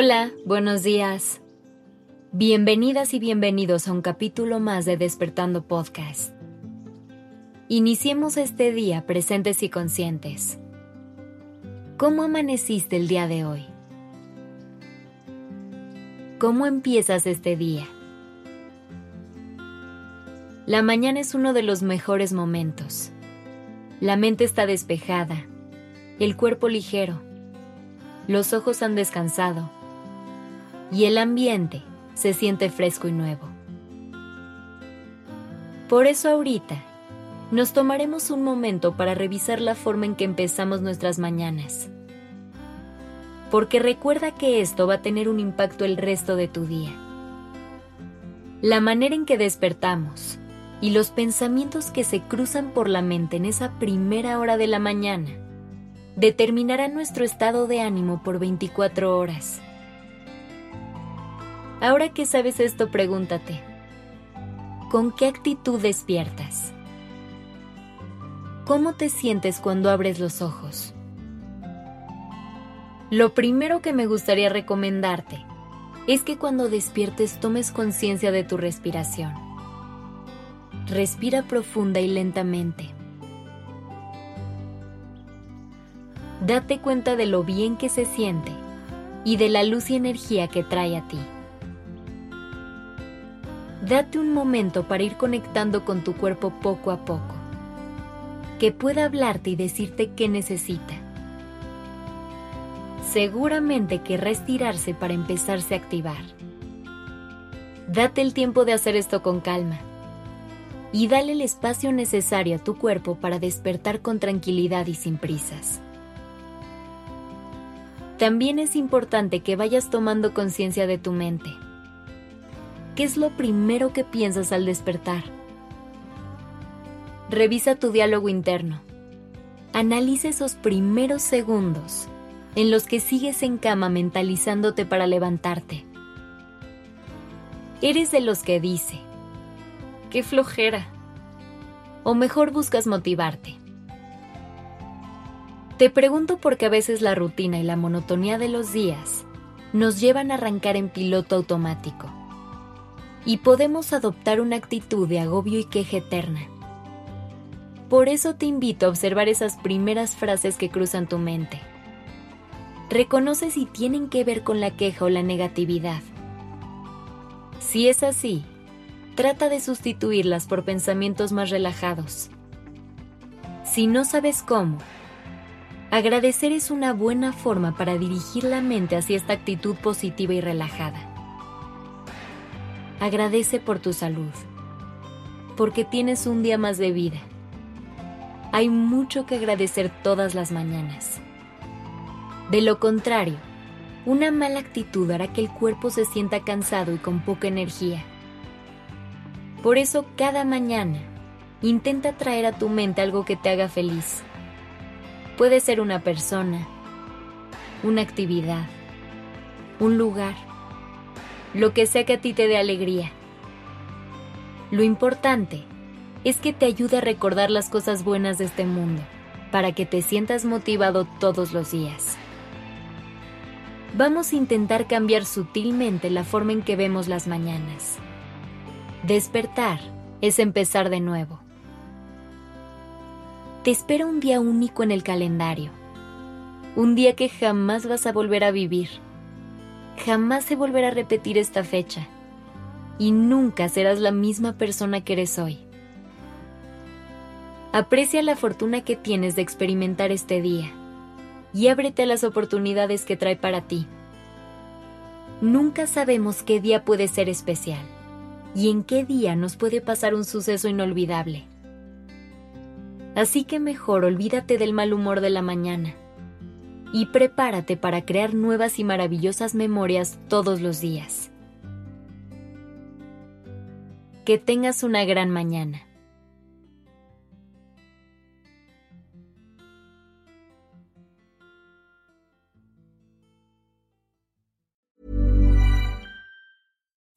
Hola, buenos días. Bienvenidas y bienvenidos a un capítulo más de Despertando Podcast. Iniciemos este día presentes y conscientes. ¿Cómo amaneciste el día de hoy? ¿Cómo empiezas este día? La mañana es uno de los mejores momentos. La mente está despejada, el cuerpo ligero, los ojos han descansado y el ambiente se siente fresco y nuevo. Por eso ahorita nos tomaremos un momento para revisar la forma en que empezamos nuestras mañanas. Porque recuerda que esto va a tener un impacto el resto de tu día. La manera en que despertamos y los pensamientos que se cruzan por la mente en esa primera hora de la mañana determinarán nuestro estado de ánimo por 24 horas. Ahora que sabes esto, pregúntate, ¿con qué actitud despiertas? ¿Cómo te sientes cuando abres los ojos? Lo primero que me gustaría recomendarte es que cuando despiertes tomes conciencia de tu respiración. Respira profunda y lentamente. Date cuenta de lo bien que se siente y de la luz y energía que trae a ti. Date un momento para ir conectando con tu cuerpo poco a poco, que pueda hablarte y decirte qué necesita. Seguramente querrá estirarse para empezarse a activar. Date el tiempo de hacer esto con calma y dale el espacio necesario a tu cuerpo para despertar con tranquilidad y sin prisas. También es importante que vayas tomando conciencia de tu mente ¿Qué es lo primero que piensas al despertar? Revisa tu diálogo interno. Analiza esos primeros segundos en los que sigues en cama mentalizándote para levantarte. Eres de los que dice, qué flojera. O mejor buscas motivarte. Te pregunto porque a veces la rutina y la monotonía de los días nos llevan a arrancar en piloto automático y podemos adoptar una actitud de agobio y queja eterna. Por eso te invito a observar esas primeras frases que cruzan tu mente. Reconoce si tienen que ver con la queja o la negatividad. Si es así, trata de sustituirlas por pensamientos más relajados. Si no sabes cómo, agradecer es una buena forma para dirigir la mente hacia esta actitud positiva y relajada. Agradece por tu salud, porque tienes un día más de vida. Hay mucho que agradecer todas las mañanas. De lo contrario, una mala actitud hará que el cuerpo se sienta cansado y con poca energía. Por eso cada mañana intenta traer a tu mente algo que te haga feliz. Puede ser una persona, una actividad, un lugar lo que sea que a ti te dé alegría. Lo importante es que te ayude a recordar las cosas buenas de este mundo, para que te sientas motivado todos los días. Vamos a intentar cambiar sutilmente la forma en que vemos las mañanas. Despertar es empezar de nuevo. Te espera un día único en el calendario, un día que jamás vas a volver a vivir jamás se volverá a repetir esta fecha y nunca serás la misma persona que eres hoy. Aprecia la fortuna que tienes de experimentar este día y ábrete a las oportunidades que trae para ti. Nunca sabemos qué día puede ser especial y en qué día nos puede pasar un suceso inolvidable. Así que mejor olvídate del mal humor de la mañana y prepárate para crear nuevas y maravillosas memorias todos los días. Que tengas una gran mañana.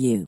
you.